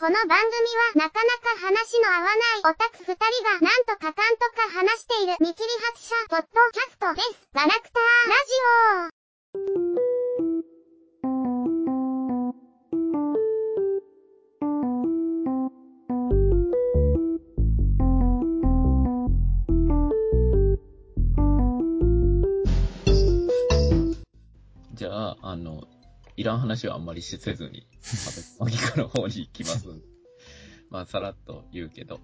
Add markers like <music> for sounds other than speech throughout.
この番組はなかなか話の合わないオタク二人がなんとかかんとか話している見切り発車ポッドキャストです。ガラクターラジオいらん話はあんまりしせずに、マギカの方に行きます。まあ、さらっと言うけど。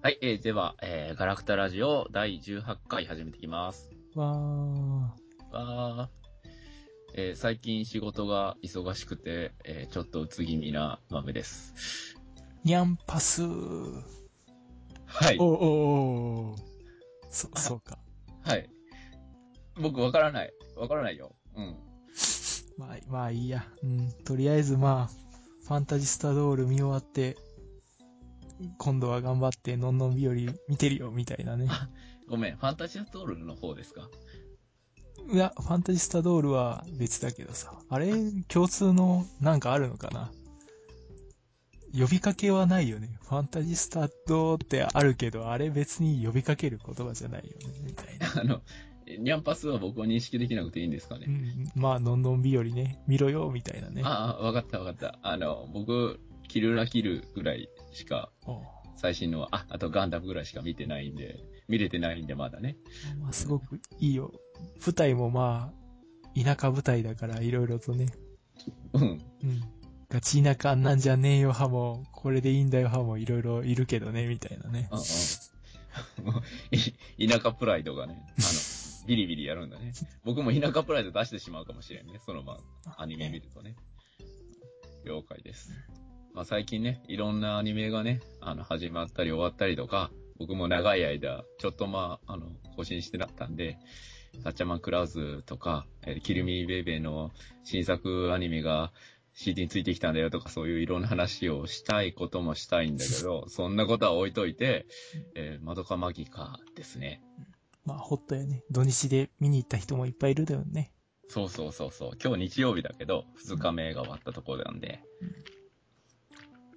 はい、えー、では、えー、ガラクタラジオ第18回始めていきます。わわー。えー、最近仕事が忙しくて、えー、ちょっとうつ気味な豆です。ー。ニャンパスー。はいお。おおそ、そうか。はい。僕わからない。わからないよ。うん。まあ、まあいいや。うん。とりあえずまあ、ファンタジスタドール見終わって、今度は頑張って、のんのん日和見てるよ、みたいなね。ごめん、ファンタジアトールの方ですか？いや、ファンタジスタドールは別だけどさ。あれ、共通のなんかあるのかな？呼びかけはないよね。ファンタジスタドーってあるけど、あれ別に呼びかける言葉じゃないよね、みたいな。<laughs> あの、ニャンパスは僕は認識できなくていいんですかねうん、まあ、のんのん日和ね、見ろよ、みたいなね。ああ、わかったわかった。あの、僕、キルラキルぐらいしか、最新のは、あ、あとガンダムぐらいしか見てないんで、見れてないんでまだね。まあ、すごくいいよ。舞台もまあ、田舎舞台だから、いろいろとね。うん。うん。ガチ田舎なんじゃねえよ派も、これでいいんだよ派もいろいろいるけどね、みたいなね。うんうん。<laughs> 田舎プライドがね、あの、ビリビリやるんだね。僕も田舎プライド出してしまうかもしれんね。そのまま、アニメ見るとね。了解です。まあ最近ね、いろんなアニメがね、あの、始まったり終わったりとか、僕も長い間、ちょっとまあ、あの、更新してなったんで、サッチャマンクラウズとか、えーキルミーベイベーの新作アニメが CD についてきたんだよとか、そういういろんな話をしたいこともしたいんだけど、そんなことは置いといて、えー、マドカマギカですね。まあ、ほっとやね。土日で見に行った人もいっぱいいるだよね。そうそうそうそう。今日日曜日だけど、2日目が終わったところなんで、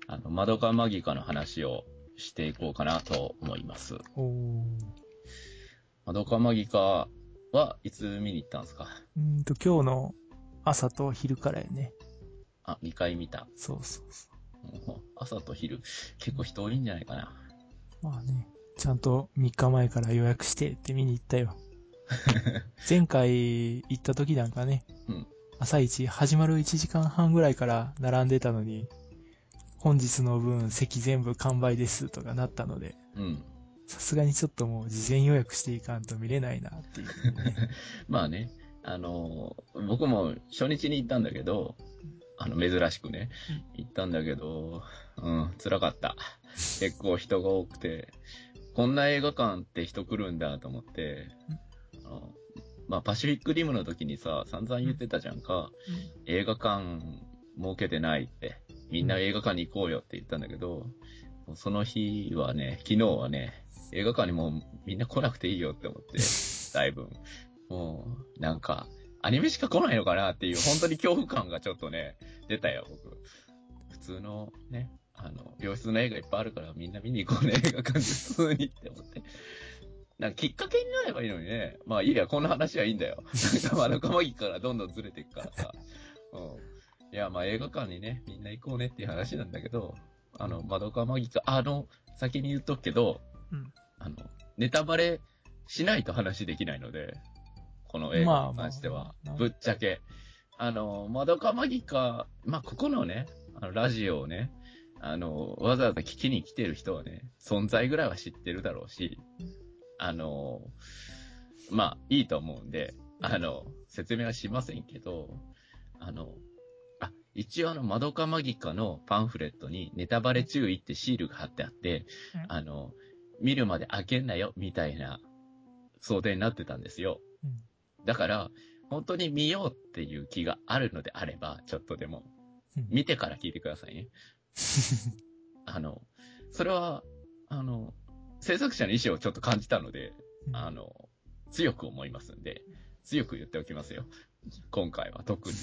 あの、マドカマギカの話をしていこうかなと思います。おー。マドカマギカはいつ見に行ったんですか？うーんと、今日の朝と昼からやね。あ、2回見た。そうそうそもう朝と昼、結構人多いんじゃないかな。う。まあね、ちゃんと3日前から予約してって見に行ったよ。<laughs> 前回行った時なんかね、うん朝一始まる1時間半ぐらいから並んでたのに、本日の分席全部完売ですとかなったので、うん。さすがにちょっともう事前予約していかんと見れないなっていう、ね。<laughs> まあね、あのー僕も初日に行ったんだけど、あの、珍しくね、行ったんだけど、うん、辛かった。結構人が多くて、こんな映画館って人来るんだと思って、あのまあ、パシフィックリムの時にさ、散々言ってたじゃんか、映画館設けてないって、みんな映画館に行こうよって言ったんだけど、その日はね、昨日はね、映画館にもうみんな来なくていいよって思って、<laughs> だいぶ。もう、なんか、アニメしか来ないのかなっていう、本当に恐怖感がちょっとね、出たよ、僕。普通のね、あの、良質な映画いっぱいあるからみんな見に行こうね、映画館で普通にって思って。なんかきっかけになればいいのにね。まあいいや、こんな話はいいんだよ。なんかまあ、仲間ぎからどんどんずれていくからさ。うん。いや、まあ映画館にね、みんな行こうねっていう話なんだけど、あの、まどかまぎか、あの、先に言っとくけど、うんあの、ネタバレしないと話できないので、この映画に関しては、まあまあまあぶっちゃけ。あの、まどかまぎか、まあ、ここのね、あの、ラジオをね、あの、わざわざ聞きに来てる人はね、存在ぐらいは知ってるだろうし、あの、まあ、いいと思うんで、あの、説明はしませんけど、あの、あ、一応あの、マドカマギカのパンフレットにネタバレ注意ってシールが貼ってあって、うんあの、見るまで開けんなよ、みたいな想定になってたんですよ。うんだから、本当に見ようっていう気があるのであれば、ちょっとでも、うん見てから聞いてくださいね。あの、それは、あの、制作者の意思をちょっと感じたので、あの、強く思いますんで、強く言っておきますよ。今回は特に。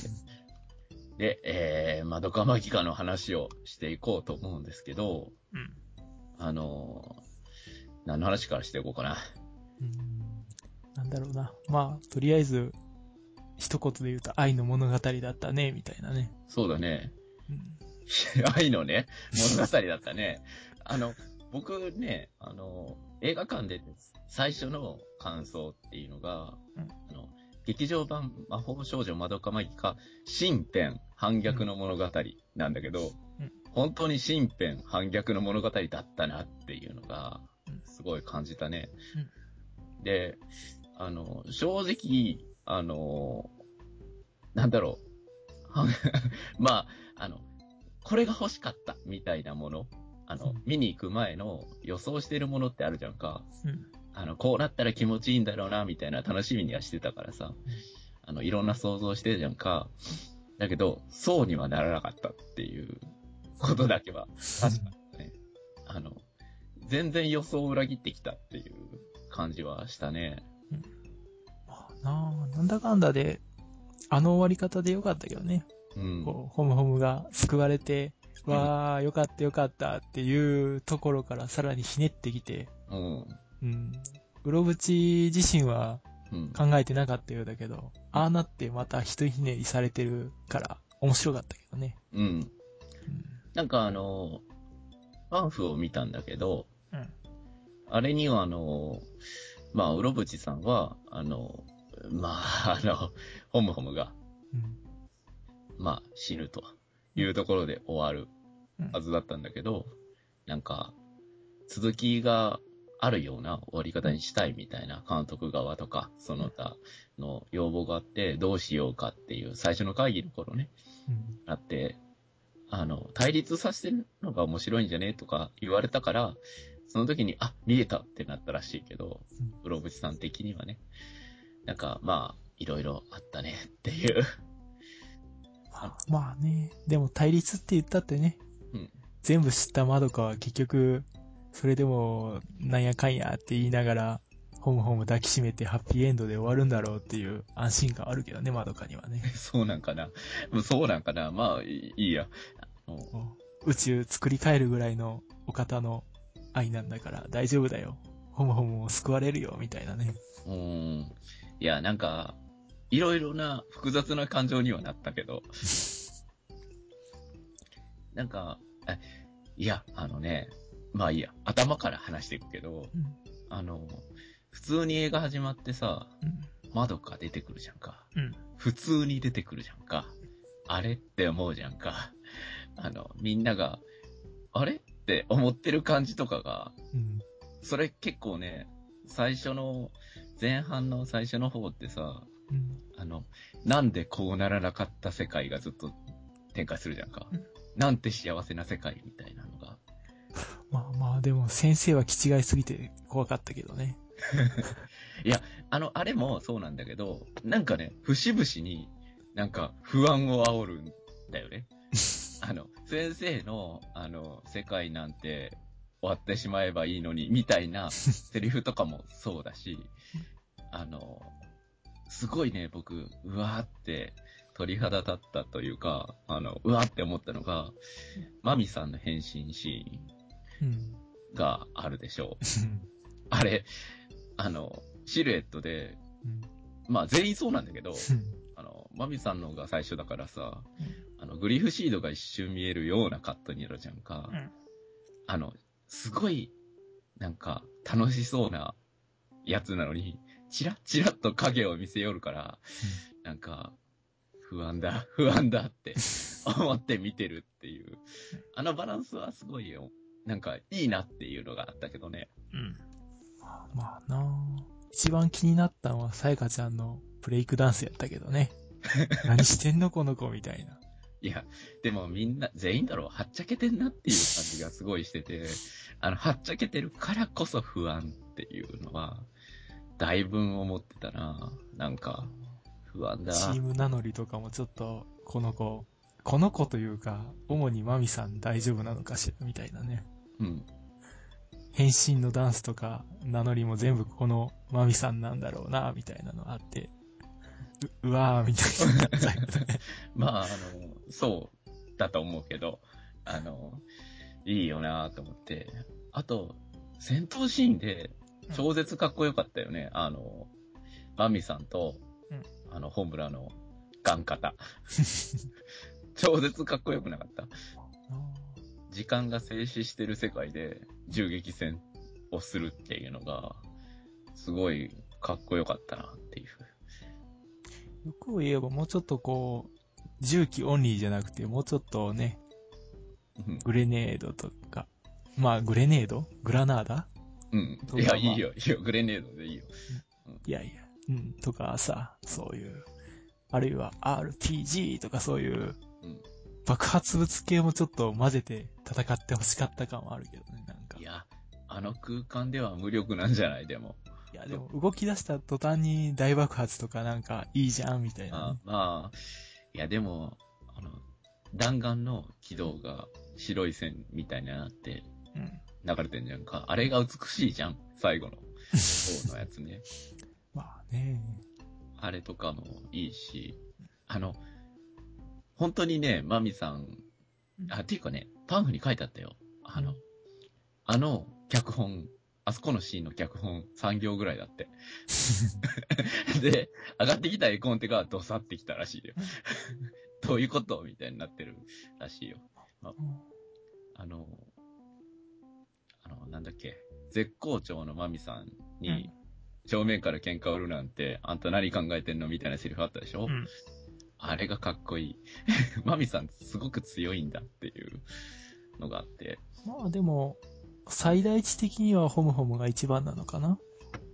で、えー、まどかマギカの話をしていこうと思うんですけど、うん。あのー何の話からしていこうかな。うんなんだろうな。まあ、とりあえず、一言で言うと愛の物語だったね、みたいなね。そうだね。うん。愛のね、物語だったね。あの、僕ね、あの、映画館で最初の感想っていうのが、うんあの、劇場版魔法少女まどかマギカ新編反逆の物語なんだけど、うん本当に新編反逆の物語だったなっていうのがうん、すごい感じたね。で、あの、正直、あの、なんだろう。は <laughs> まあ、あの、これが欲しかったみたいなもの。あの、うん見に行く前の予想してるものってあるじゃんか。うん。あの、こうなったら気持ちいいんだろうな、みたいな楽しみにはしてたからさ。あの、いろんな想像してるじゃんか。だけど、そうにはならなかったっていうことだけは確かにね。あの、全然予想を裏切ってきたっていう感じはしたね。まあなあ、なんだかんだで、あの終わり方でよかったけどね。うん。こう、ホムホムが救われて、うんわあ、よかったよかったっていうところからさらにひねってきて、うん。うん。うろぶち自身はうん。考えてなかったようだけど、ああなってまたひとひねりされてるから面白かったけどね。うん。うん。なんかあの、パンフを見たんだけど、うん。あれにはあの、まあ、うろぶちさんは、あの、まあ、あの、ホムホムが、うん。まあ、死ぬというところで終わるうんはずだったんだけど、なんか、続きがあるような終わり方にしたいみたいな監督側とか、その他の要望があって、どうしようかっていう最初の会議の頃ね、うん。あって、あの、対立させてるのが面白いんじゃねとか言われたから、その時に、あ、見えたってなったらしいけどうん、うろぶちさん的にはね。なんか、まあ、いろいろあったねっていう。まあね、でも対立って言ったってね、うん。全部知ったまどかは結局、それでも、なんやかんやって言いながら、ホムホム抱きしめてハッピーエンドで終わるんだろうっていう安心感あるけどね、まどかにはね。<laughs> そうなんかな。そうなんかな。まあ、いいや。宇宙作り変えるぐらいのお方の愛なんだから大丈夫だよ。ホムホムを救われるよ、みたいなね。うーん。いや、なんか、いろいろな複雑な感情にはなったけど、<laughs> なんか、えいや、あのね、まあいいや、頭から話していくけど、うん。あの、普通に映画始まってさ、うん。窓か出てくるじゃんか。うん。普通に出てくるじゃんか。あれって思うじゃんか。<laughs> あの、みんなが、あれって思ってる感じとかが、うん。それ結構ね、最初の、前半の最初の方ってさ、うん。あの、なんでこうならなかった世界がずっと展開するじゃんかうん。なんて幸せな世界みたいなのが。まあまあ、でも先生は気違いすぎて怖かったけどね。<laughs> あの、あれもそうなんだけど、なんかね、節々になんか不安を煽るんだよね。<laughs> あの、先生の、あの、世界なんて終わってしまえばいいのに、みたいなセリフとかもそうだし、<laughs> あの、すごいね、僕、うわーって鳥肌立ったというか、あの、うわーって思ったのが、マミさんの変身シーうん。ンがあるでしょう。あれ、あの、シルエットで、うん。まあ全員そうなんだけど、うん。あの、マミさんのが最初だからさ、あの、グリフシードが一瞬見えるようなカットになるじゃんか。うんあの、すごい、なんか、楽しそうなやつなのに、チラッチラッと影を見せよるから、なんか、不安だ、不安だって思って見てるっていう。あのバランスはすごいよ。なんか、いいなっていうのがあったけどね。うん。まあなあ一番気になったのはさやかちゃんのブレイクダンスやったけどね。<laughs> 何してんのこの子みたいな。いや、でもみんな、全員だろう、はっちゃけてんなっていう感じがすごいしてて、あの、はっちゃけてるからこそ不安っていうのは、だいぶ思ってたななんか、不安だ。チーム名乗りとかもちょっと、この子、この子というか、主にマミさん大丈夫なのかしらみたいなね。うん。変身のダンスとか名乗りも全部このマミさんなんだろうな、みたいなのあって。ううわーみたいにな。<laughs> まあ、あの、そうだと思うけど、あの、いいよなと思って。あと、戦闘シーンで超絶かっこよかったよね。あの、マミさんと、うんあの、本村のガン型。<laughs> 超絶かっこよくなかった。時間が静止してる世界で銃撃戦をするっていうのが、すごいかっこよかったなっていう。欲を言えばもうちょっとこう、重機オンリーじゃなくて、もうちょっとね、うんグレネードとか、まあ、グレネード？グラナーダ？うん。いや、まあいいよ、いいよ、グレネードでいいよ。いやいや、うん、とかさ、そういう、あるいは RPG とかそういう、うん爆発物系もちょっと混ぜて戦ってほしかった感はあるけどね、なんか。いや、あの空間では無力なんじゃないでも。いや、でも動き出した途端に大爆発とかなんかいいじゃん、みたいなあね、まあ、いや、でも、あの、弾丸の軌道が白い線みたいになってうん。流れてんじゃんか。あれが美しいじゃん最後の方のやつね。<laughs> まあね。あれとかもいいし、あの、本当にね、マミさん、あ、っていうかね、パンフに書いてあったよ。あの、あの脚本、あそこのシーンの脚本3行ぐらいだって。<laughs> で、上がってきた絵コンテがドサってきたらしいよ。<laughs> どういうこと？みたいになってるらしいよ。ああの、あの、なんだっけ、絶好調のマミさんに、正面から喧嘩売るなんて、あんた何考えてんのみたいなセリフあったでしょ、うん。あれがかっこいい。<laughs> マミさんすごく強いんだっていうのがあって。まあでも、最大値的にはホムホムが一番なのかな？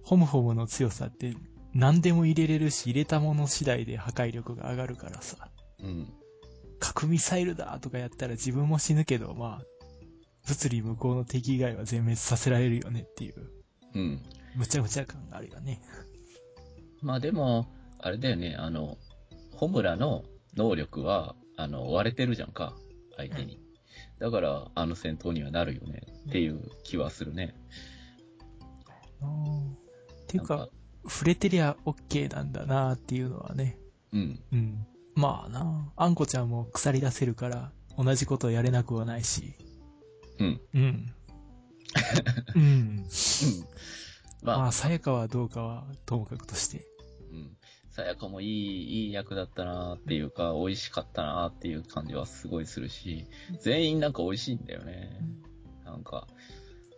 ホムホムの強さって何でも入れれるし、入れたもの次第で破壊力が上がるからさ。うん。核ミサイルだとかやったら自分も死ぬけど、まあ、物理無効の敵以外は全滅させられるよねっていう、うん。むちゃむちゃ感があるよね。まあでも、あれだよね、あの、ホムラの能力は、あの、割れてるじゃんか、相手に。だから、あの戦闘にはなるよね、っていう気はするね。うんっていうか、触れてりゃ OK なんだなっていうのはね。うん。うん。まあなあんこちゃんも腐り出せるから、同じことやれなくはないし。うん。うん。うん。まあ、まあ、さやかはどうかはともかくとして。うん。さやかもいい、いい役だったなっていうか、美味しかったなっていう感じはすごいするし、全員なんか美味しいんだよね。なんか、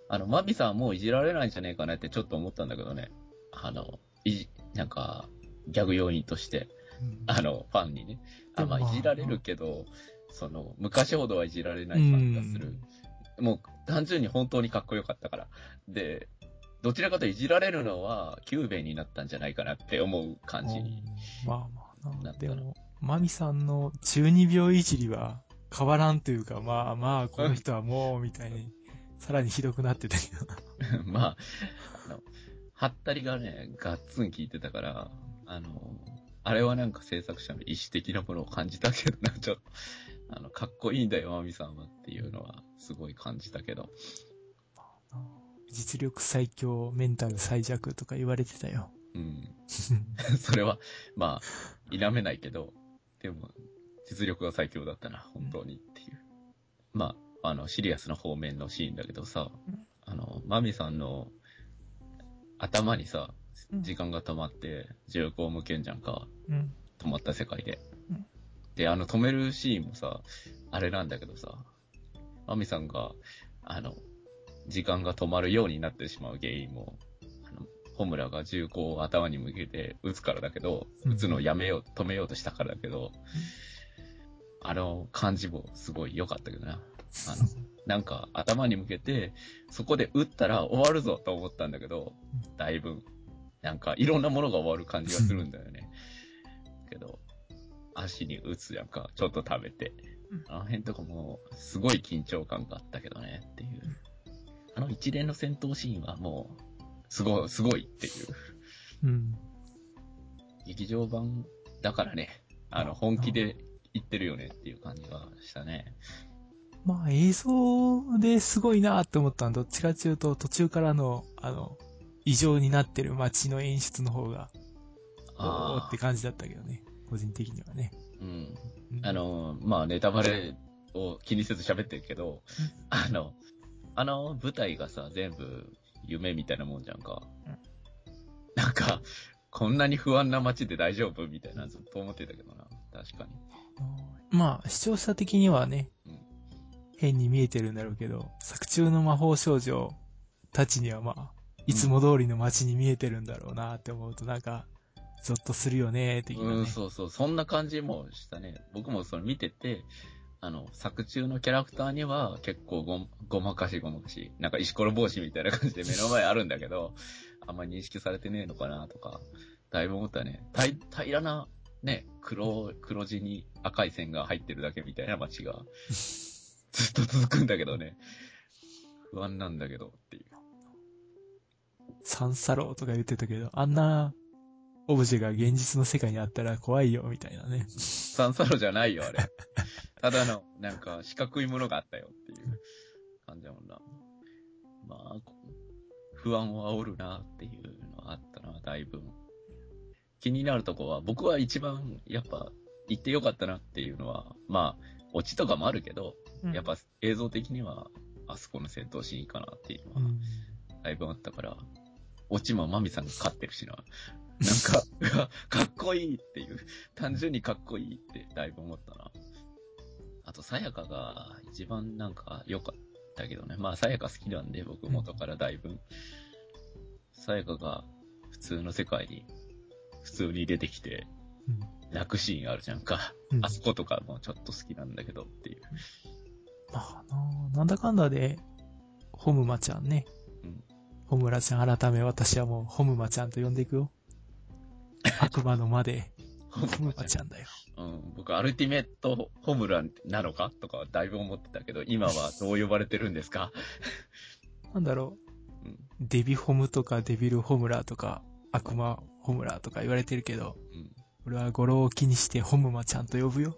あの、マビさんもういじられないんじゃねえかなってちょっと思ったんだけどね。あの、いじ、なんか、ギャグ要因として、うんあの、ファンにね。あ、まあいじられるけど、その、昔ほどはいじられない感じがする。もう、単純に本当にかっこよかったから。で、どちらかといじられるのは、キューベイになったんじゃないかなって思う感じに。うんまあまあな。でも、マミさんの中二病いじりは変わらんというか、まあまあ、この人はもう、みたいに、さらにひどくなってたけどな。<laughs> まあ、あの、はったりがね、ガッツン効いてたから、あの、あれはなんか制作者の意思的なものを感じたけどな、ちょっと、あの、かっこいいんだよ、マミさんはっていうのは、すごい感じたけど。実力最強、メンタル最弱とか言われてたよ。うん。<laughs> それは、まあ、否めないけど、でも、実力が最強だったな、本当にっていう。まあ、あの、シリアスな方面のシーンだけどさうん、あの、マミさんの頭にさ、うん時間が止まって、銃口を向けんじゃんか。うん。止まった世界でうん。で、あの、止めるシーンもさ、あれなんだけどさ、マミさんが、あの、時間が止まるようになってしまう原因も、あの、ホムラが銃口を頭に向けて撃つからだけど、うん撃つのをやめよう、止めようとしたからだけど、あの感じもすごい良かったけどな。あの、<laughs> なんか頭に向けて、そこで撃ったら終わるぞと思ったんだけど、だいぶ、なんかいろんなものが終わる感じがするんだよね。<laughs> けど、足に打つやんか、ちょっと食べてうん。あの辺とかも、すごい緊張感があったけどね、っていう。あの一連の戦闘シーンはもう、すごい、すごいっていう。うん。劇場版だからね、あの、本気で言ってるよねっていう感じがしたね。まあ映像ですごいなって思ったのはどっちかっていうと途中からの、あの、異常になってる街の演出の方がおーって感じだったけどね。個人的にはね。うん。うんあ、の、まあ、ネタバレを気にせず喋ってるけど、あの、あの舞台がさ、全部夢みたいなもんじゃんか。うんなんか、こんなに不安な街で大丈夫みたいなずっと思ってたけどな。確かに。まあ、視聴者的にはねうん、変に見えてるんだろうけど、作中の魔法少女たちにはまあ、いつも通りの街に見えてるんだろうなって思うとなんか、ゾッとするよね、的なね。うん、そうそう。そんな感じもしたね。僕もそれ見てて、あの、作中のキャラクターには結構ごごまかしごまかし、なんか石ころ帽子みたいな感じで目の前あるんだけど、あんまり認識されてねえのかなとか、だいぶ思ったね。たい平らな、ね、黒、黒地に赤い線が入ってるだけみたいな街が、ずっと続くんだけどね。不安なんだけどっていう。サンサローとか言ってたけど、あんなオブジェが現実の世界にあったら怖いよ、みたいなね。サンサロじゃないよ、あれ。ただの、なんか、四角いものがあったよっていう感じだもんな。まあ、こ不安を煽るなっていうのはあったな、だいぶ。気になるとこは、僕は一番、やっぱ、行ってよかったなっていうのは、まあ、オチとかもあるけど、やっぱ映像的には、あそこの戦闘シーンかなっていうのは、うん、だいぶあったから、オチもマミさんが勝ってるしな。なんか、<laughs> かっこいいっていう、単純にかっこいいってだいぶ思ったな。あと、さやかが一番なんか良かったけどね。まあ、さやか好きなんで、僕元からだいぶ。さやかが普通の世界に普通に出てきてうん泣くシーンあるじゃんか。うんあそことかもちょっと好きなんだけどっていう。まあな、なんだかんだで、ホムマちゃんね。うんホムラちゃん改め私はもうホムマちゃんと呼んでいくよ。悪魔の間で、ホムマちゃんだよ。うん、僕、アルティメットホムラなのかとかはだいぶ思ってたけど、今はどう呼ばれてるんですか？なんだろうんう。デビホムとかデビルホムラとか、悪魔ホムラとか言われてるけど、うん。俺は語呂を気にしてホムマちゃんと呼ぶよ。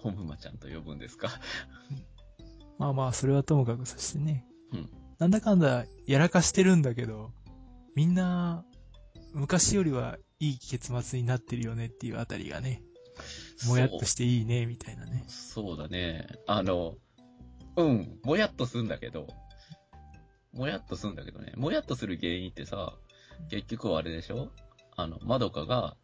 ホムマちゃんと呼ぶんですか？まあまあ、それはともかくそしてね。うんなんだかんだやらかしてるんだけど、みんな、昔よりはいい結末になってるよねっていうあたりがね、もやっとしていいね、みたいなね。そうだね。あの、うん、もやっとすんだけど、もやっとすんだけどね、もやっとする原因ってさ、結局はあれでしょ？あの、まどかが、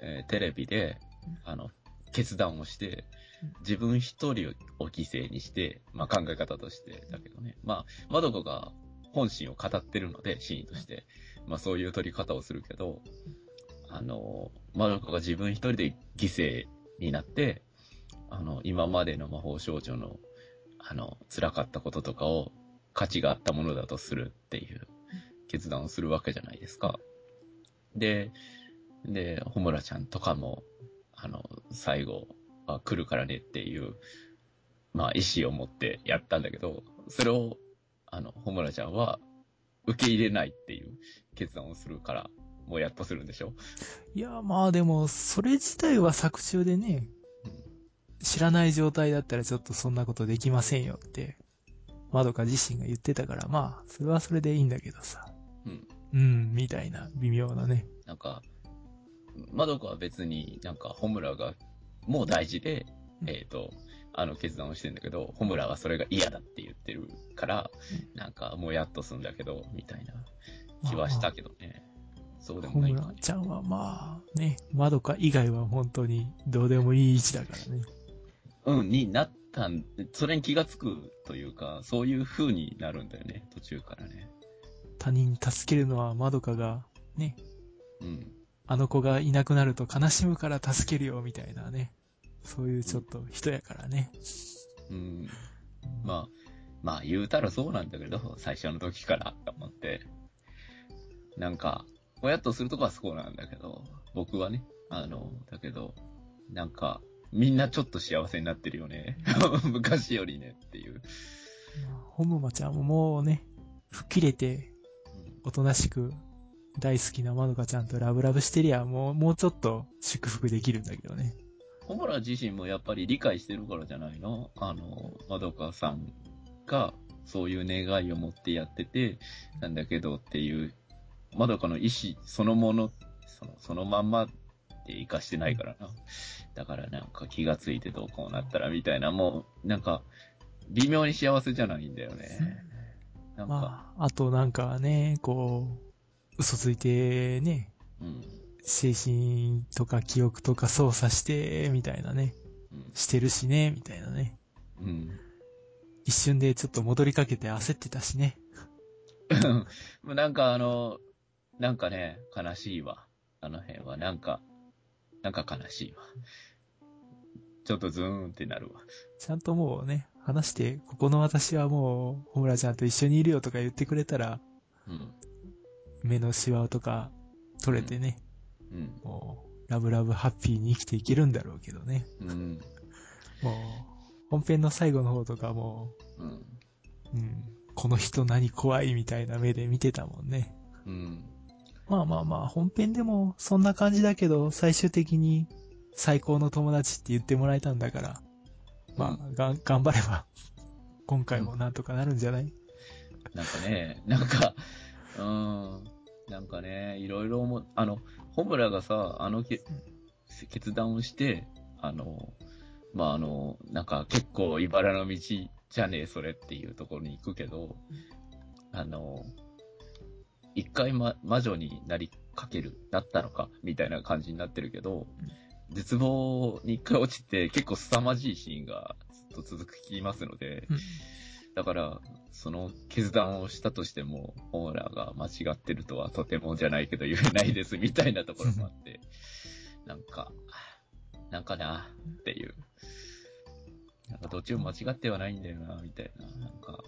えーテレビで、あの、決断をしてうん、自分一人を犠牲にして、まあ考え方としてだけどね。まあ、まどかが本心を語ってるので、シーンとして。まあそういう取り方をするけど、あの、まどかが自分一人で犠牲になって、あの、今までの魔法少女の、あの、辛かったこととかを価値があったものだとするっていう決断をするわけじゃないですか。で、で、ホムラちゃんとかも、あの、最後は来るからねっていう、まあ、意思を持ってやったんだけど、それを、あの、ホムラちゃんは受け入れないっていう決断をするから、もうやっとするんでしょ？いや、まあでも、それ自体は作中でね、知らない状態だったらちょっとそんなことできませんよって、まどか自身が言ってたから、まあ、それはそれでいいんだけどさ。うん。うん、みたいな、微妙なね。なんか、まどかは別になんか、ホムラがもう大事で、うんえっ、と、あの決断をしてんだけど、ホムラはそれが嫌だって言ってるから、なんかもうやっとすんだけど、みたいな気はしたけどね。そうでもホムないかラちゃんはまあ、ね、まどか以外は本当にどうでもいい位置だからね。うん、になったん、それに気がつくというか、そういう風になるんだよね、途中からね。他人助けるのはまどかが、ね、うん。あの子がいなくなると悲しむから助けるよ、みたいなね。そういうちょっと人やからね。うん。まあ、まあ言うたらそうなんだけど、最初の時からと思って。なんか、ぼやっとするとこはそうなんだけど、僕はね、あの、だけど、なんか、みんなちょっと幸せになってるよね。<laughs> 昔よりねっていう。まあホムマちゃんももうね、吹っ切れて、うんおとなしく、大好きなまどかちゃんとラブラブしてりゃ、もう、もうちょっと祝福できるんだけどね。ホムラ自身もやっぱり理解してるからじゃないの？あの、まどかさんがそういう願いを持ってやってて、なんだけどっていう、まどかの意志そのもの、そのそのまんまって生かしてないからな。だからなんか気がついてどうこうなったらみたいな、もう、なんか、微妙に幸せじゃないんだよね。なんか、まあ、あとなんかね、こう、嘘ついてね、うん。精神とか記憶とか操作して、みたいなね、うんしてるしね、みたいなね。うん。一瞬でちょっと戻りかけて焦ってたしね。<laughs> もうなんかあの、なんかね、悲しいわ。あの辺は。なんか、なんか悲しいわ。ちょっとズーンってなるわ。ちゃんともうね、話して、ここの私はもう、ホムラちゃんと一緒にいるよとか言ってくれたら、うん。目のシワとか取れてね、うん。もう、ラブラブハッピーに生きていけるんだろうけどね。うん。もう、本編の最後の方とかもうん。う、うん、この人何怖いみたいな目で見てたもんね。うん。まあまあまあ、本編でもそんな感じだけど、最終的に最高の友達って言ってもらえたんだから、まあ、がん、頑張れば、今回もなんとかなるんじゃない？なんかね、なんか、うーん、なんかね、いろいろ思う、あの、ホムラがさ、あのけ決断をして、あの、まあ、あの、なんか結構茨の道じゃねえ、それっていうところに行くけど、あの、一回、ま、魔女になりかける、なったのか、みたいな感じになってるけど、絶望に一回落ちて結構凄まじいシーンがずっと続きますので、うんだから、その決断をしたとしても、ホーラーが間違ってるとはとてもじゃないけど言えないですみたいなところもあって、なんか、なんかなっていう。なんかどっちも間違ってはないんだよな、みたいな。なんか、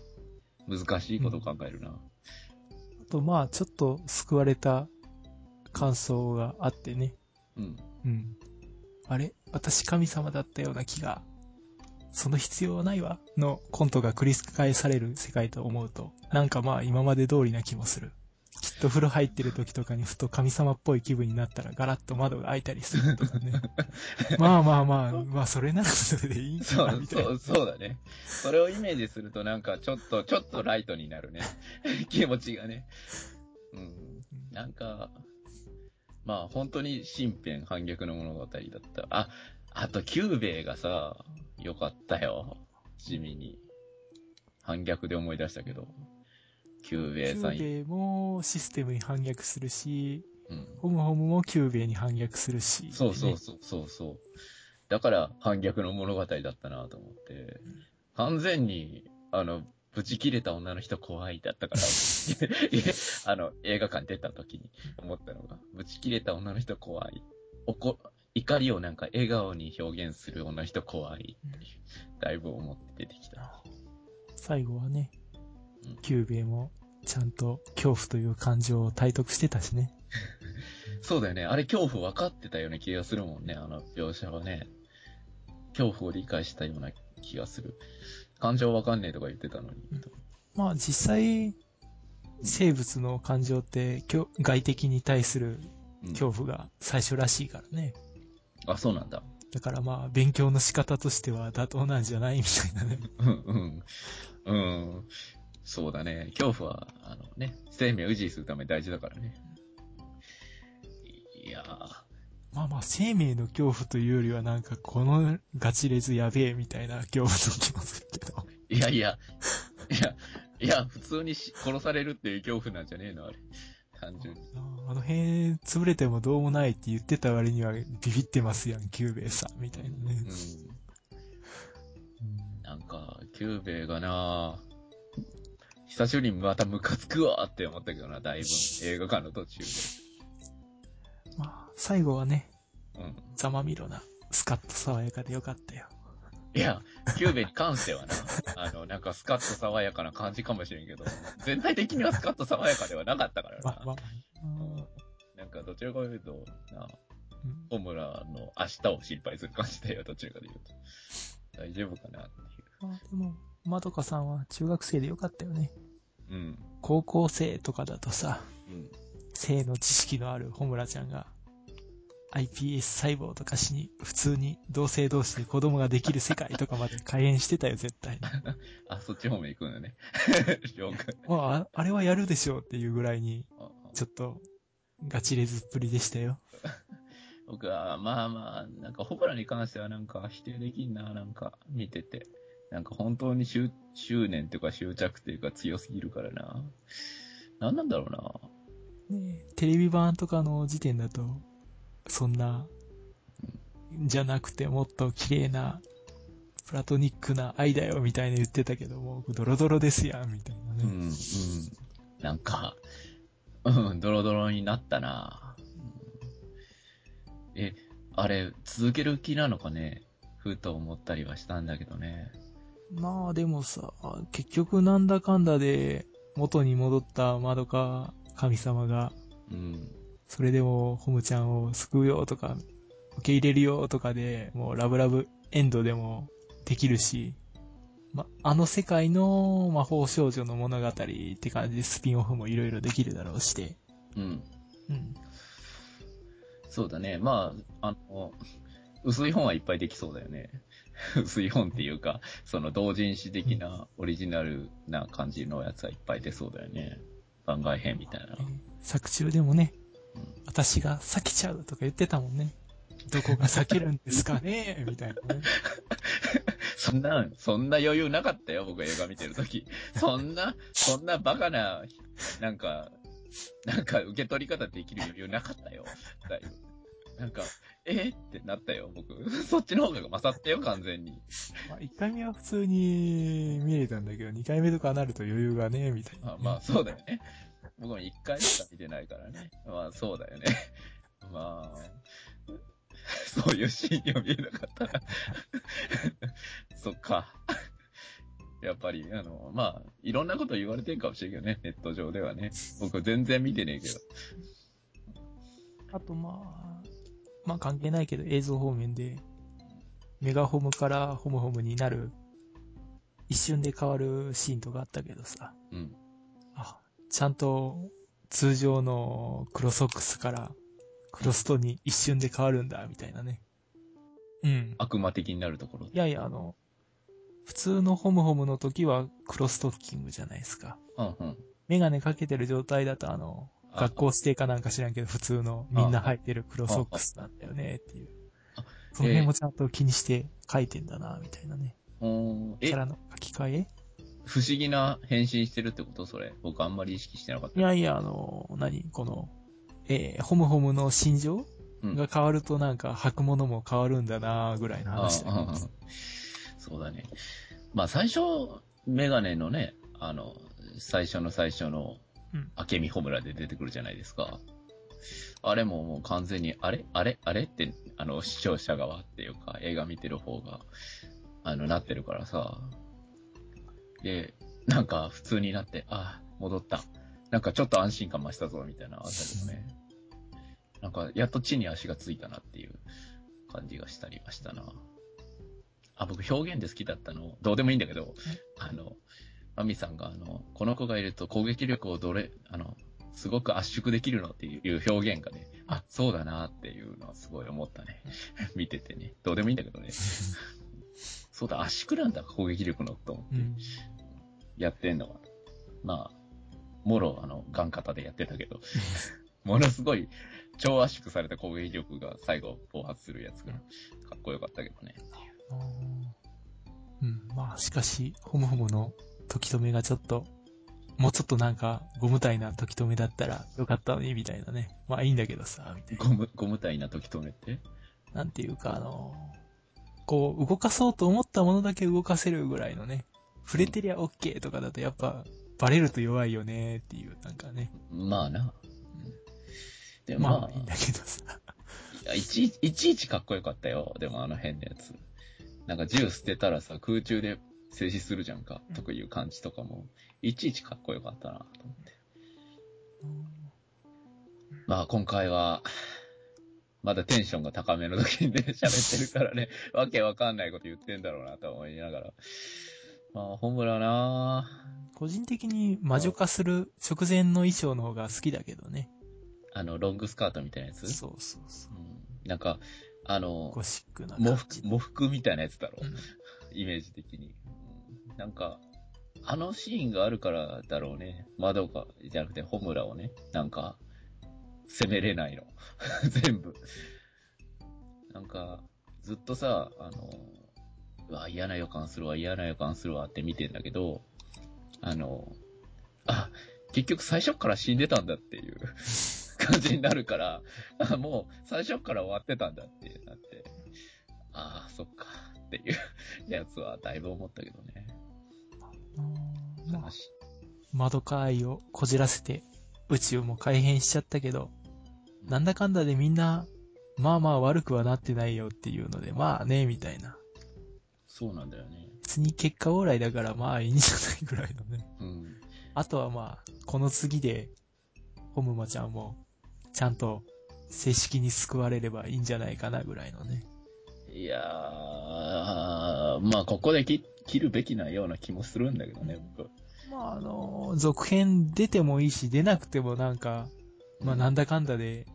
難しいことを考えるな。あとまあ、ちょっと救われた感想があってね。うん。うん。あれ？私神様だったような気が。その必要はないわ。のコントが繰り返される世界と思うと、なんかまあ今まで通りな気もする。きっと風呂入ってる時とかにふと神様っぽい気分になったらガラッと窓が開いたりするとかね。<laughs> まあまあまあ、まあそれならそれでいいんかな、そう、みたいな。そう、そうだね。それをイメージするとなんかちょっと、ちょっとライトになるね。<laughs> 気持ちがね。うん。なんか、まあ本当に身辺反逆の物語だった。あ、あとキューベイがさ、よかったよ。地味に。反逆で思い出したけど。キューベイさん。キューベイもシステムに反逆するし、うん。ホムホムもキューベイに反逆するし。そうそうそうそうそう。だから反逆の物語だったなと思って。完全に、あの、ブチ切れた女の人怖いだったから、<laughs> あの、映画館出た時に思ったのが、ブチ切れた女の人怖い。おこ、怒りをなんか笑顔に表現する女の人怖いっていう、だいぶ思って出てきた。最後はねうん、キューベイもちゃんと恐怖という感情を体得してたしね。そうだよね。あれ恐怖分かってたような気がするもんね、あの描写はね。恐怖を理解したような気がする。感情分かんねえとか言ってたのに。まあ実際、生物の感情って外敵に対するうん恐怖が最初らしいからね。あ、そうなんだ。だからまあ勉強の仕方としては妥当なんじゃない？みたいなね。うん、うん。うん。そうだね。恐怖は、あのね、生命を維持するために大事だからね。いやー、まあまあ生命の恐怖というよりはなんかこのガチレズやべえみたいな恐怖の気もするけど。いやいや、いや、いや、普通にし殺されるっていう恐怖なんじゃねえの？あれ。単純に。あの辺潰れてもどうもないって言ってた割にはビビってますやん、キューベイさんみたいなね。うん。なんか、キューベイがな久しぶりにまたムカつくわって思ったけどな、だいぶ。映画館の途中で。まあ最後はね、うん。ざまみろな、スカッと爽やかでよかったよ。いや、キュゥべえに関してはな、<laughs> あの、なんかスカッと爽やかな感じかもしれんけど、全体的にはスカッと爽やかではなかったからな。まあまあ、うんなんかどちらかというと、な、うんほむらの明日を心配する感じだよ、どちらかというと。大丈夫かなってまあでも、まどかさんは中学生でよかったよね。いう。うん。高校生とかだとさ、うん。性の知識のあるホムラちゃんが、iPS 細胞とかしに、普通に同性同士で子供ができる世界とかまで開演してたよ、絶対に。<laughs> あ、そっち方面行くのね。<laughs> 了解。まあ、ああれはやるでしょうっていうぐらいに、あちょっと、ガチレズっぷりでしたよ。<laughs> 僕は、まあまあ、なんかホムラに関してはなんか否定できんな、なんか見てて。なんか本当に執執念というか執着というか強すぎるからな。なんなんだろうな。ねテレビ版とかの時点だと、そんな、じゃなくてもっと綺麗な、プラトニックな愛だよみたいな言ってたけども、ドロドロですやん、みたいなね。うん、うん。なんか、うん、ドロドロになったな。うんえ、あれ、続ける気なのかね？ふと思ったりはしたんだけどね。まあでもさ、結局なんだかんだで元に戻ったマドカ神様が、うん。それでもホムちゃんを救うよとか、受け入れるよとかで、もうラブラブエンドでもできるし、ま、あの世界の魔法少女の物語って感じでスピンオフもいろいろできるだろうして、うん。うん。そうだね。まあ、あの、薄い本はいっぱいできそうだよね。<laughs> 薄い本っていうか、その同人誌的なオリジナルな感じのやつはいっぱい出そうだよね。番外編みたいな。作中でもね、うん私が避けちゃうとか言ってたもんね。どこが避けるんですかね <laughs> みたいなね。そんな、そんな余裕なかったよ、僕映画見てるとき。そんな、そんなバカな、なんか、なんか受け取り方できる余裕なかったよ。だいぶなんか、えってなったよ、僕。<laughs> そっちの方が勝ったよ、完全に。まあ、1回目は普通に見れたんだけど、2回目とかなると余裕がね、みたいな。あまあ、そうだよね。僕も一回しか見てないからね。まあ、そうだよね。<laughs> まあ、そういうシーンには見えなかったな。<laughs> そっか。やっぱり、あの、まあ、いろんなこと言われてるかもしれんけどね、ネット上ではね。僕全然見てねえけど。あとまあ、まあ関係ないけど映像方面で、メガホムからホムホムになる、一瞬で変わるシーンとかあったけどさ、うん。あ、ちゃんと通常のクロソックスからクロストに一瞬で変わるんだ、みたいなね。うん。悪魔的になるところい。やいや、あの、普通のホムホムの時はクロストッキングじゃないですか。うんうん。メガネかけてる状態だとあの、あ学校指定かなんか知らんけど、普通のみんな履いてる黒ソックスなんだよねっていうあ。その辺もちゃんと気にして書いてんだな、みたいなね。うーキャ、ラの書き換え？不思議な変身してるってこと？それ。僕あんまり意識してなかった。いやいや、あの、何？この、えーホムホムの心情？うんが変わるとなんか履くものも変わるんだな、ぐらいの話だよああ <laughs> そうだね。まあ最初、メガネのね、あの、最初の最初のうん、明美ホムラで出てくるじゃないですか。あれももう完全に、あれ？あれ？あれ？って、あの、視聴者側っていうか、映画見てる方が、あの、なってるからさ。で、なんか普通になって、あ、戻った。なんかちょっと安心感増したぞ、みたいなあたりもね。なんか、やっと地に足がついたなっていう感じがしたりましたな。あ、僕表現で好きだったの、どうでもいいんだけど、あの、マミさんが、あの、この子がいると攻撃力をどれ、あの、すごく圧縮できるのっていう表現がね、あ、そうだなっていうのはすごい思ったね。見ててね。どうでもいいんだけどね。そうだ、圧縮なんだ、攻撃力のと思ってうん。やってんのは。まあ、もろ、あの、ガン型でやってたけど、<laughs> ものすごい、超圧縮された攻撃力が最後暴発するやつが、かっこよかったけどね。うん、まあ、しかし、ホムホムの時止めがちょっと、もうちょっとなんか、ゴム体な時止めだったらよかったのに、みたいなね。まあいいんだけどさ、みたいな。ゴム、ゴム体な時止めて？なんていうか、あの、こう、動かそうと思ったものだけ動かせるぐらいのね、触れてりゃ OK とかだとやっぱ、バレると弱いよねっていう、なんかね。まあな。でもまあ、まあ、いいんだけどさ。いやいちいち、いちいちかっこよかったよ。でもあの変なやつ。なんか銃捨てたらさ、空中で静止するじゃんか。とかいう感じとかも、いちいちかっこよかったなと思って。まあ今回は、まだテンションが高めの時にね、<laughs> 喋ってるからね、わけわかんないこと言ってんだろうなと思いながら。まあ、ホムラな個人的に魔女化する直前の衣装の方が好きだけどね。あの、ロングスカートみたいなやつ？そうそうそう。うんなんか、あのゴ、シックな喪服、感じ。喪服みたいなやつだろう。んイメージ的に。なんか、あのシーンがあるからだろうね。マドカじゃなくてホムラをね、なんか、攻めれないの。<laughs> 全部。なんか、ずっとさ、あの、うわ、嫌な予感するわ、嫌な予感するわって見てんだけど、あの、あ、結局最初から死んでたんだっていう <laughs> 感じになるから、あもう最初から終わってたんだってなって、ああ、そっかっていうやつはだいぶ思ったけどね。うんまあ悲しい。マドカ愛をこじらせて宇宙も改変しちゃったけど、なんだかんだでみんな、まあまあ悪くはなってないよっていうので、まあね、みたいな。そうなんだよね。別に結果往来だからまあいいんじゃないぐらいのね。うん。あとはまあ、この次で、ホムマちゃんも、ちゃんと正式に救われればいいんじゃないかなぐらいのね。いやー、まあここで切切るべきなような気もするんだけどね、僕。まああの、続編出てもいいし、出なくてもなんか、まあなんだかんだで、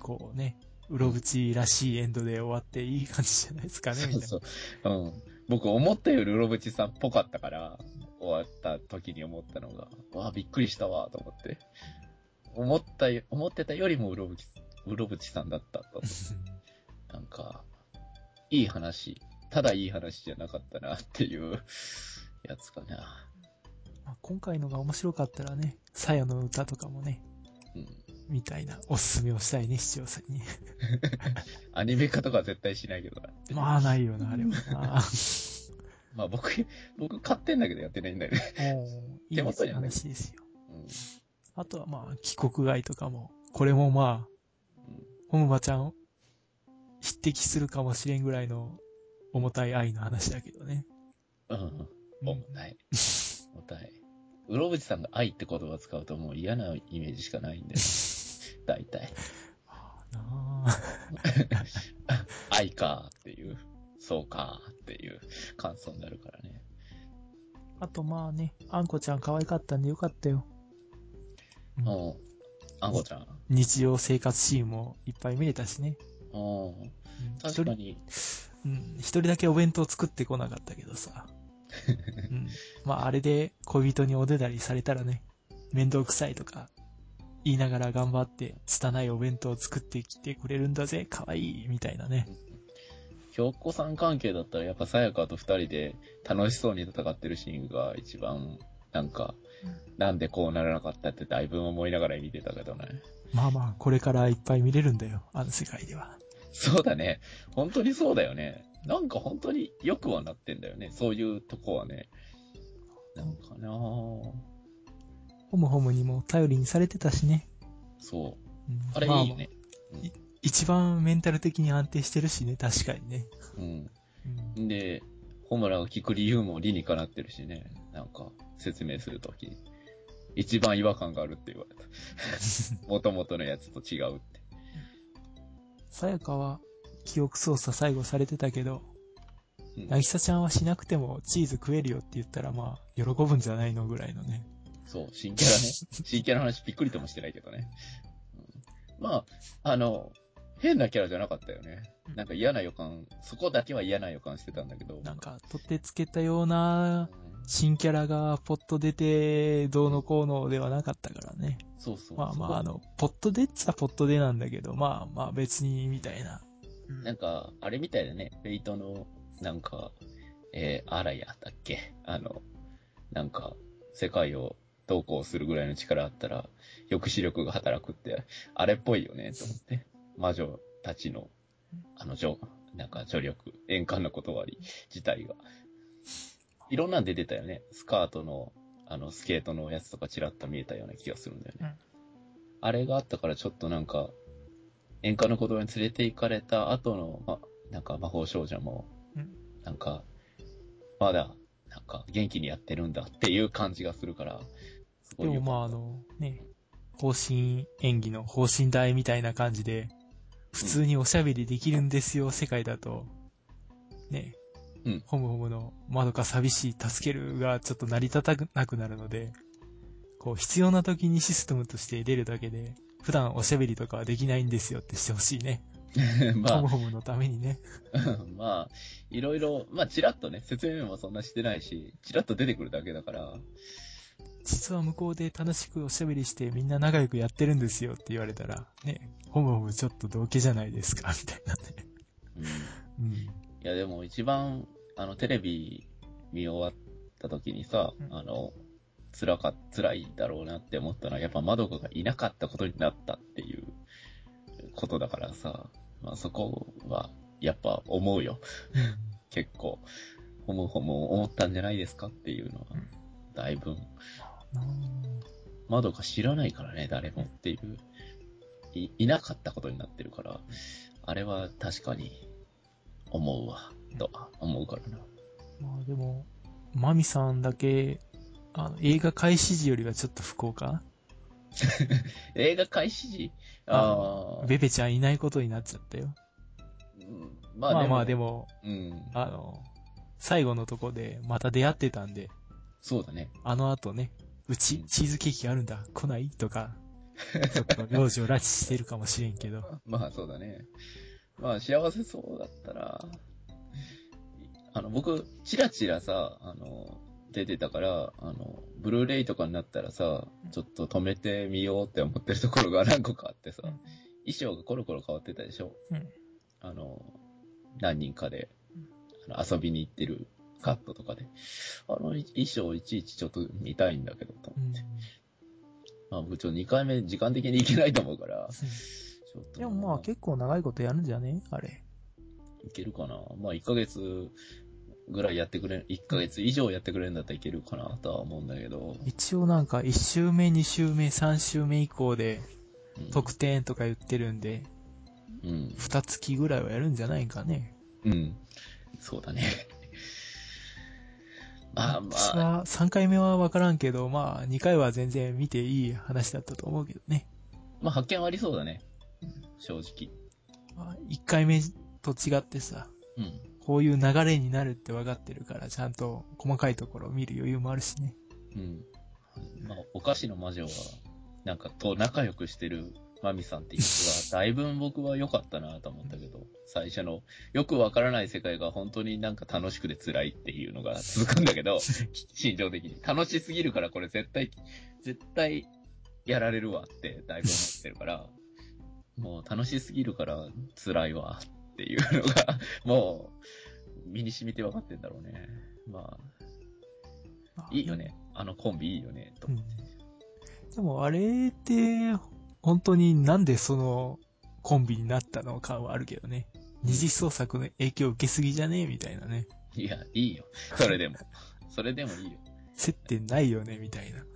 こうね、うろぶちらしいエンドで終わっていい感じじゃないですかね、みたいな。そうそう。うん。僕思ったよりうろぶちさんっぽかったから、終わった時に思ったのが、わあ、びっくりしたわ、と思って。思ったよ、思ってたよりもうろぶち、うろぶちさんだったと。<laughs> なんか、いい話、ただいい話じゃなかったなっていうやつかな。まあ今回のが面白かったらね、さやの歌とかもね、うん。みたいなおすすめをしたいね、視聴者に。<laughs> アニメ化とかは絶対しないけどな。まあないよな、あれは <laughs> な。まあ僕、僕買ってんだけどやってないんだよね。いいで話ですよ。うん。あとはまあ、帰国外とかも、これもまあ、うんホムマちゃんを匹敵するかもしれんぐらいの重たい愛の話だけどね。うん。重たい。重たい。うろぶちさんが愛って言葉を使うともう嫌なイメージしかないんだよ。大体。なあ愛かっていう、そうかっていう感想になるからね。あとまあね、あんこちゃん可愛かったんでよかったよ。うんうん。あんこちゃん？日常生活シーンもいっぱい見れたしね。うん。うん確かに。うん、一人だけお弁当作ってこなかったけどさ。<laughs> うん。まああれで恋人におねだりされたらね、面倒くさいとか言いながら頑張って拙いお弁当を作ってきてくれるんだぜ、可愛いみたいなね。ひょっこさん関係だったらやっぱさやかと二人で楽しそうに戦ってるシーンが一番、なんか、なんでこうならなかったってだいぶ思いながら見てたけどね。まあまあ、これからいっぱい見れるんだよ、あの世界では。そうだね。本当にそうだよね。なんか本当によくはなってんだよね。そういうとこはね。なんかなぁ。ホムホムにも頼りにされてたしね。そう。うんあれいいよね。まあまあ一番メンタル的に安定してるしね、確かにね。うん。うんで、ホムラが聞く理由も理にかなってるしね。なんか、説明するとき。一番違和感があるって言われた。<laughs> 元々のやつと違うって。さやかは記憶操作最後されてたけど、うんなぎさちゃんはしなくてもチーズ食えるよって言ったらまあ、喜ぶんじゃないのぐらいのね。そう、新キャラね。<laughs> 新キャラの話びっくりともしてないけどね。うんまあ、あの、変なキャラじゃなかったよね。なんか嫌な予感、そこだけは嫌な予感してたんだけど。なんか、取ってつけたようなうん新キャラがポッと出て、どうのこうのではなかったからね。そうそう。まあまあ、あの、ポットでっつはポットでなんだけど、まあまあ別に、みたいな。なんか、あれみたいだね。フェイトの、なんか、えー、アラヤだっけ？あの、なんか、世界をどうこうするぐらいの力あったら、抑止力が働くって、あれっぽいよね、と思って。魔女たちの、あの、女、なんか、助力、円環の断り自体が。いろんなん出てたよね。スカートの、あの、スケートのやつとかチラッと見えたような気がするんだよね。あれがあったからちょっとなんか、演歌の子供に連れて行かれた後の、ま、なんか魔法少女も、うん。なんか、まだ、なんか元気にやってるんだっていう感じがするから、でもまああの、ね、方針演技の方針台みたいな感じで、普通におしゃべりできるんですよ、世界だと、ね、うんホムホムのまどか寂しい助けるがちょっと成り立たなくなるので、こう必要な時にシステムとして出るだけで、普段おしゃべりとかはできないんですよってしてほしいね。<laughs> まホムホムのためにね。あ、まあ、いろいろ、まあ、チラッとね、説明もそんなしてないし、チラッと出てくるだけだから、実は向こうで楽しくおしゃべりしてみんな仲良くやってるんですよって言われたら、ね、ホムホムちょっと同系じゃないですか、みたいなね。うん。いうん。や、でも一番、あの、テレビ見終わった時にさ、うん。あの、辛か、辛いだろうなって思ったのは、やっぱ窓かがいなかったことになったっていうことだからさ、まあそこは、やっぱ思うよ。結構、ほもほも思ったんじゃないですかっていうのはうん、だいぶ、うん窓か知らないからね、誰もっていう、い、いなかったことになってるから、あれは確かに、思うわ、とは思うからな。まあでも、マミさんだけ、あの、映画開始時よりはちょっと不幸か？<laughs> 映画開始時？ああ。ベベちゃんいないことになっちゃったよ。うんまあまあで。も、うん。あの、最後のとこでまた出会ってたんで、そうだね。あの後ね、うちうんチーズケーキあるんだ、来ない？とか、<laughs> ちょっと幼女を拉致してるかもしれんけど。まあそうだね。まあ幸せそうだったら、あの、僕、チラチラさ、あの、出てたから、あの、ブルーレイとかになったらさ、ちょっと止めてみようって思ってるところが <laughs> 何個かあってさ、うん。衣装がコロコロ変わってたでしょ？うん。あの、何人かで、あの遊びに行ってるカットとかで。あの衣装いちいちちょっと見たいんだけど、とうん思って。まあ僕ちょっと2回目時間的に行けないと思うから、ちょっと。でもまあ結構長いことやるんじゃね？あれ。いけるかな？まあ1ヶ月ぐらいやってくれ、1ヶ月以上やってくれるんだったらいけるかなとは思うんだけど。一応なんか1週目、2週目、3週目以降でうん特典とか言ってるんで、うん。2月ぐらいはやるんじゃないかね。うん。そうだね。<laughs> まあま私あ、は3回目はわからんけど、まあ2回は全然見ていい話だったと思うけどね。まあ発見はありそうだね。正直。まあ、1回目と違ってさ、うん。こういう流れになるって分かってるから、ちゃんと細かいところを見る余裕もあるしね。うん。まあ、お菓子の魔女は、なんか、と仲良くしてるマミさんっていう人は、だいぶ僕は良かったなと思ったけど、最初の、よくわからない世界が本当になんか楽しくて辛いっていうのが続くんだけど、心情的に。楽しすぎるからこれ絶対、絶対やられるわってだいぶ思ってるから、もう楽しすぎるから辛いわっていうのが、<laughs> もう、身に染みて分かってんだろうね。まあ、いいよね。あのコンビいいよね、とう。ん。でもあれって、本当になんでそのコンビになったのかはあるけどね。二次創作の影響を受けすぎじゃね？えみたいなね。いや、いいよ。それでも。それでもいいよ。接点ないよね？みたいな。うん。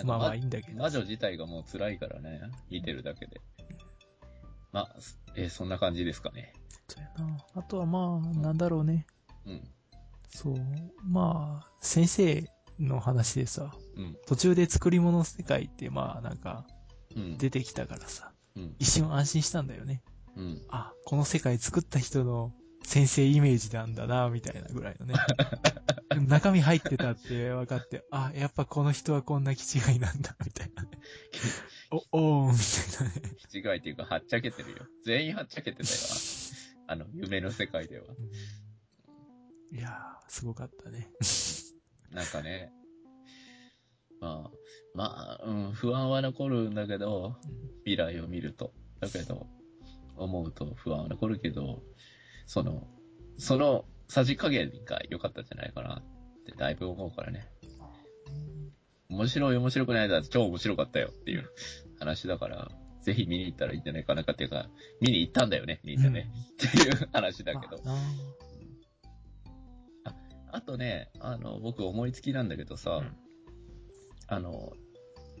うん、まあまあいいんだけど。魔女自体がもう辛いからね、見てるだけで。まあ、えーそんな感じですかね。そうやな。あとはまあ、なんだろうね。うん。そう。まあ、先生の話でさ、うん。途中で作り物の世界ってまあなんかうん。出てきたからさ、うん。一瞬安心したんだよね。うん。あ、この世界作った人の先生イメージなんだな、みたいなぐらいのね。<laughs> 中身入ってたって分かって、あ、やっぱこの人はこんな気違いなんだ、みたいなね。<laughs> お、おー、みたいなね。違いっていうか、はっちゃけてるよ。全員はっちゃけてたよ。あの、夢の世界では。いやー、すごかったね。<laughs> なんかね、まあ、まあ、うん、不安は残るんだけど、未来を見ると。だけど、思うと不安は残るけど、その、そのさじ加減が良かったんじゃないかなってだいぶ思うからね。面白い面白くないだ超面白かったよっていう話だから、ぜひ見に行ったらいいんじゃないかなかっていうか、見に行ったんだよね、みんなね。っていう話だけど。まあなあとね、あの、僕思いつきなんだけどさ、うんあの、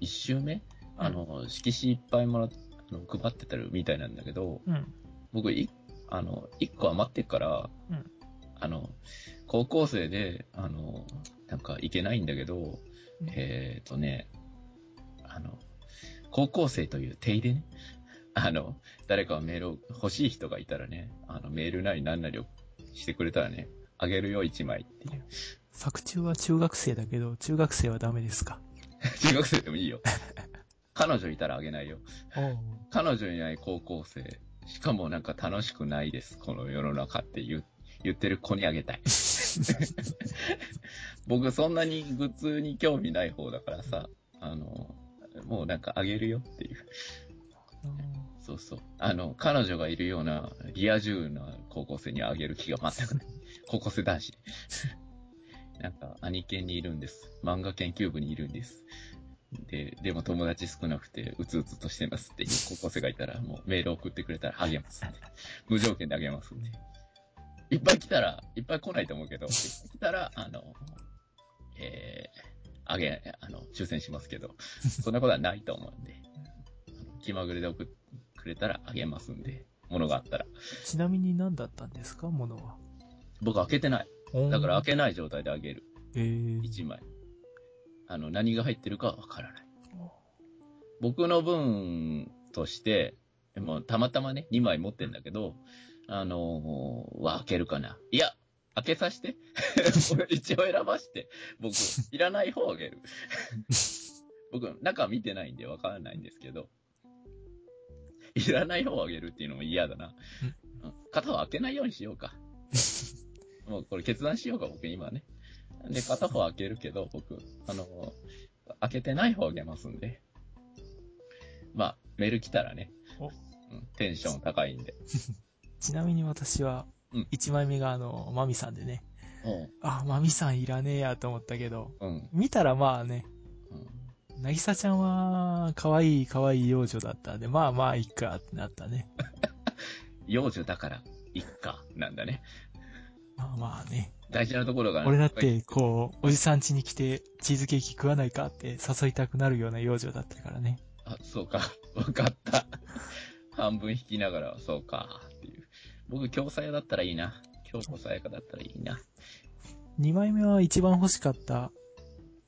一周目あの、色紙いっぱいもらっあの配ってたみたいなんだけど、うん。僕、い、あの、一個余ってっから、うんあの、高校生で、あの、なんか行けないんだけど、うんえっ、とね、あの、高校生という手でね、あの、誰かメールを欲しい人がいたらね、あの、メールなり何なりをしてくれたらね、あげるよ、一枚っていう。作中は中学生だけど、中学生はダメですか？<laughs> 中学生でもいいよ。彼女いたらあげないよ。彼女いない高校生。しかもなんか楽しくないです。この世の中って言う言ってる子にあげたい。<laughs> 僕そんなにグッズに興味ない方だからさ、あの、もうなんかあげるよっていう。そうそう。あの、彼女がいるようなリア充な高校生にあげる気が全くない。<laughs> 高校生男子。なんか、兄犬にいるんです。漫画研究部にいるんです。で、でも友達少なくて、うつうつとしてますっていう高校生がいたら、もうメール送ってくれたらあげますんで。無条件であげますんで。いっぱい来たら、いっぱい来ないと思うけど、いっぱい来たら、あの、えー、あげ、あの、抽選しますけど、そんなことはないと思うんで、気まぐれで送ってくれたらあげますんで、ものがあったら。ちなみに何だったんですか、ものは？僕開けてない。だから開けない状態であげる。えー、1枚。あの、何が入ってるかわからない。僕の分として、でもたまたまね、2枚持ってんだけど、あのーは開けるかな。いや、開けさせて。<laughs> 俺一応選ばして。僕、いらない方あげる。<laughs> 僕、中見てないんでわからないんですけど、いらない方あげるっていうのも嫌だな。うん片方開けないようにしようか。<laughs> もうこれ決断しようか、僕今ね。で、片方開けるけど、僕、あの、開けてない方あげますんで。まあ、メール来たらね、おうんテンション高いんで。ちなみに私はうん、1枚目があの、マミさんでね、うんあ、マミさんいらねえやと思ったけど、うん。見たらまあね、うん。なぎさちゃんは、可愛い可愛い幼女だったんで、まあまあ、いっかってなったね。<laughs> 幼女だから、いっか、なんだね。まあまあね。大事なところが、俺だっ、て、こう、おじさん家に来て、チーズケーキ食わないかって誘いたくなるような幼女だったからね。あ、そうか、わかった。半分引きながら、そうか。僕、京さやだったらいいな。京子さやかだったらいいな。2枚目は一番欲しかった、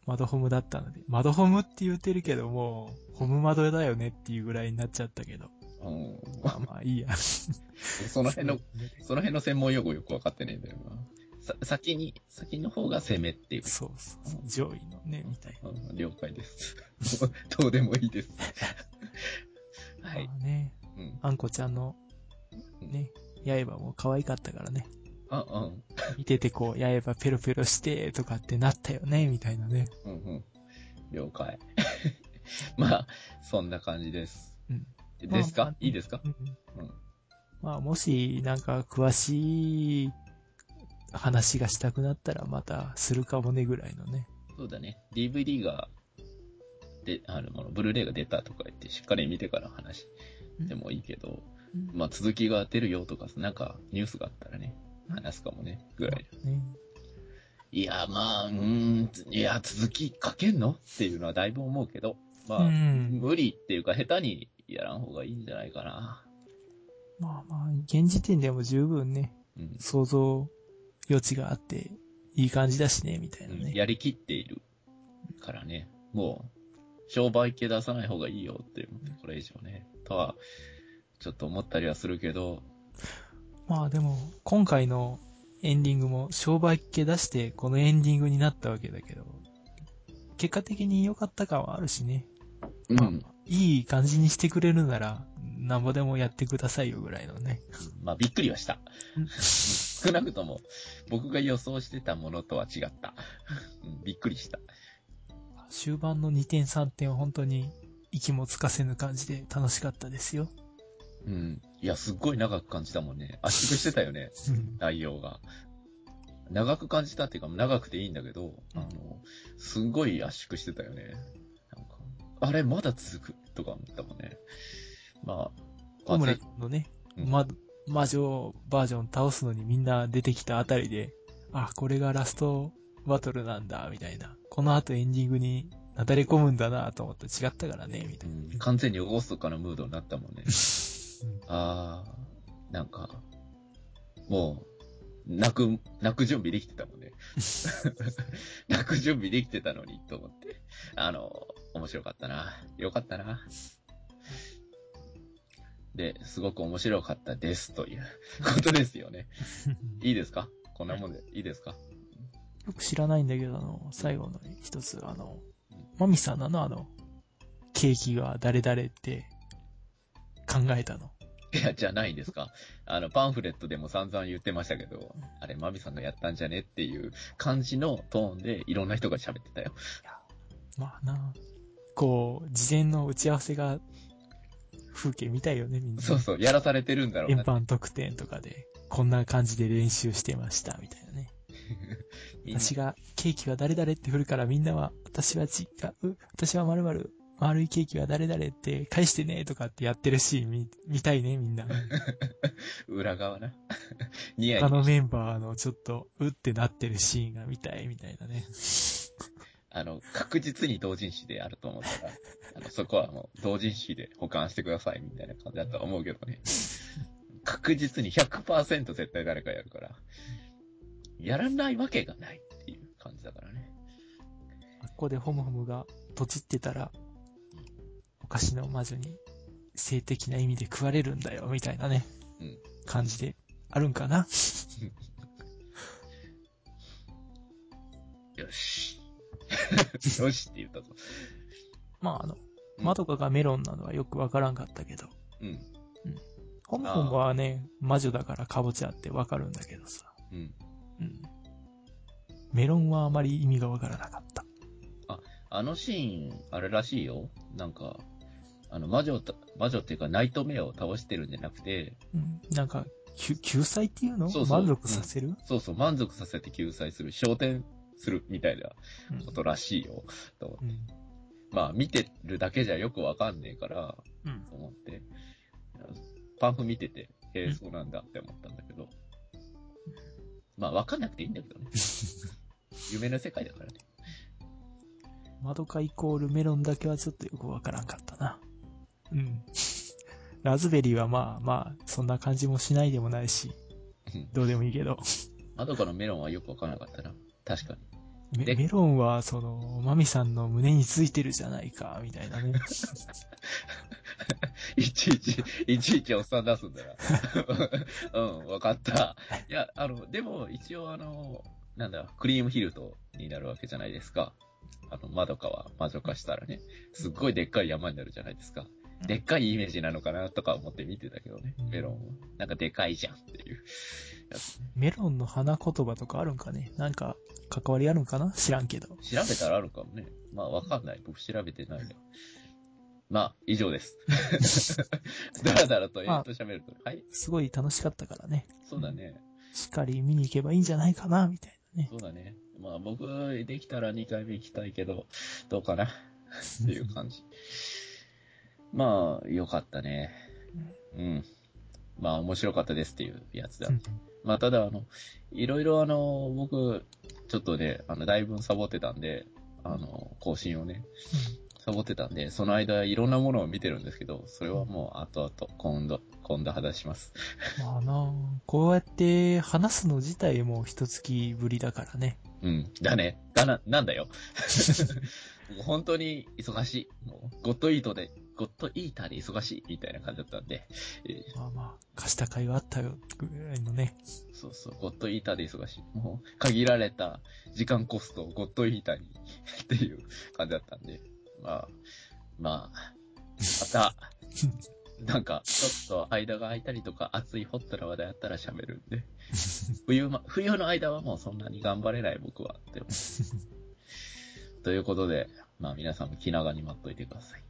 マドホムだったので、マドホムって言ってるけども、ホムマドだよねっていうぐらいになっちゃったけど、うん。まあまあいいや。<laughs> その辺の、その辺の専門用語よくわかってねえんだよな。さ、先に、先の方が攻めっていう。そうそうそう、上位のね、みたいな。うん了解です。<laughs> どうでもいいです。<laughs> はいま。あね、うん。あんこちゃんの、ね、刃も可愛かったからね。あ、うん。見ててこう、刃ペロペロして、とかってなったよね、みたいなね。うんうん。了解。<laughs> まあ、そんな感じです。うん。ですか、まあいいですか？うんうん。まあ、もし、なんか、詳しい話がしたくなったら、また、するかもね、ぐらいのね。そうだね。DVD が、で、あるもの、ブルーレイが出たとか言って、しっかり見てから話でもいいけど、うんまあ、続きが出るよとか、なんか、ニュースがあったらね、話すかもね、ぐらい。ね。いや、まあ、うーん、いや、続き書けんの？っていうのはだいぶ思うけど、まあ、うん。無理っていうか、下手にやらん方がいいんじゃないかな。まあまあ、現時点でも十分ね、うん。想像余地があって、いい感じだしね、みたいなうんね。やりきっているからね、もう、商売系出さない方がいいよって、これ以上ね、とは、ちょっと思ったりはするけど、まあでも、今回のエンディングも商売っ気出して、このエンディングになったわけだけど、結果的に良かった感はあるしね。うん。いい感じにしてくれるなら、なんぼでもやってくださいよぐらいのね。まあ、びっくりはした。少なくとも、僕が予想してたものとは違った。うんびっくりした。終盤の2点3点は本当に息もつかせぬ感じで楽しかったですよ。うん。いや、すっごい長く感じたもんね。圧縮してたよね、内容が。長く感じたっていうか、長くていいんだけど、あの、すんごい圧縮してたよね。なんか、あれ、まだ続くとか思ったもんね。まあ、小村のね、うんま、魔女バージョン倒すのにみんな出てきたあたりで、あ、これがラストバトルなんだ、みたいな。この後エンディングになだれ込むんだなと思って違ったからね、みたいな。うん完全にゴーストかのムードになったもんね。<laughs> あー、なんか、もう、泣く、泣く準備できてたもんね。<laughs> 泣く準備できてたのに、と思って。あの、面白かったな。よかったな。で、すごく面白かったです、ということですよね。<laughs> いいですか？こんなもんで、いいですか？よく知らないんだけど、あの、最後の一つ、あの、マミさんなのあの、ケーキが誰々って考えたの。いや、じゃないですか。あの、パンフレットでも散々言ってましたけど、あれ、マミさんがやったんじゃねっていう感じのトーンでいろんな人が喋ってたよ。まあな、こう、事前の打ち合わせが、風景見たいよね、みんな。そうそう、やらされてるんだろう円な。盤特典とかで、こんな感じで練習してました、みたいなね。<laughs> みんな私が、ケーキは誰々って振るからみんなは、私は違う、私は〇〇、丸いケーキは誰々って返してね、とかってやってるシーン見、見たいね、みんな。<laughs> 裏側な。<laughs> ニヤニヤ他のメンバーのちょっと、うってなってるシーンが見たい、みたいなね。<laughs> あの、確実に同人誌であると思ったら、あの、そこはもう同人誌で保管してくださいみたいな感じだとは思うけどね。確実に100%絶対誰かやるから、やらないわけがないっていう感じだからね。ここでホムホムが、とちってたら、お菓子の魔女に、性的な意味で食われるんだよ、みたいなね、うん感じで、あるんかな？よし。<laughs> よしって言ったぞ。まあ、あの、うんまどかがメロンなのはよくわからんかったけど、うん。ホムホムはね、魔女だからカボチャってわかるんだけどさ。うん。うん。メロンはあまり意味がわからなかった。あのシーン、あれらしいよ。なんか、あの、魔女た、魔女っていうか、ナイトメアを倒してるんじゃなくて、うん。なんか、救救済っていうの？そうそう満足させる、そうそう、満足させて救済する、昇天するみたいなうんことらしいよ。と思ってうん。まあ、見てるだけじゃよくわかんねえから、うん。と思って、パンフ見てて、へえ、うんそうなんだって思ったんだけど、まあ、わかんなくていいんだけどね。<laughs> 夢の世界だからね。マドカイコールメロンだけはちょっとよくわからんかったな。うん。ラズベリーはまあまあ、そんな感じもしないでもないしうん、どうでもいいけど。まどかのメロンはよくわからなかったな。確かに。メロンは、その、マミさんの胸についてるじゃないか、みたいなね。<laughs> いちいち、いちいちおっさん出すんだな。<laughs> うん、わかった。いや、あの、でも、一応あの、なんだ、クリームヒルトになるわけじゃないですか。あの、まどかは魔女化したらね、すっごいでっかい山になるじゃないですか。でっかいイメージなのかなとか思って見てたけどね、メロンは。なんかでかいじゃんっていう。メロンの花言葉とかあるんかね？なんか、関わりあるんかな？知らんけど。調べたらあるかもね。まあわかんない。僕調べてないよ。まあ、以上です。だらだらとえっと喋ると。はい。すごい楽しかったからね。そうだね。しっかり見に行けばいいんじゃないかな、みたいなね。そうだね。まあ僕、できたら2回目行きたいけど、どうかな？っていう感じ。まあ、よかったね。うん。まあ、面白かったですっていうやつだ。うんまあ、ただ、あの、いろいろあの、僕、ちょっとね、あの、だいぶサボってたんで、あの、更新をね、サボってたんで、その間いろんなものを見てるんですけど、それはもう後々、今度、今度話します。まあなこうやって話すの自体も一月ぶりだからね。うん。だね。だな、なんだよ。<laughs> 僕本当に忙しい。もう、ゴッドイートで、ゴッドイーターで忙しいみたいな感じだったんで、えーまあまあ、貸した甲斐はあったよ、ぐらいのね。そうそう、ゴッドイーターで忙しい。もう、限られた時間コストをゴッドイーターにっていう感じだったんで、まあ、まあ、また、<laughs> なんか、ちょっと間が空いたりとか、熱いホットな話題あったら喋るんで、冬ま、冬の間はもうそんなに頑張れない僕はって思う。ということで、まあ皆さんも気長に待っといてください。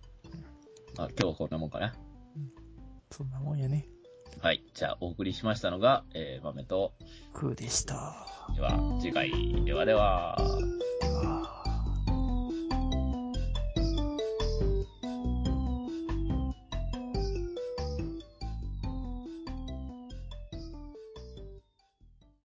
まあ今日はこんなもんかな？そんなもんやね。はい。じゃあお送りしましたのが、えー、豆と、クーでした。では次回、ではでは。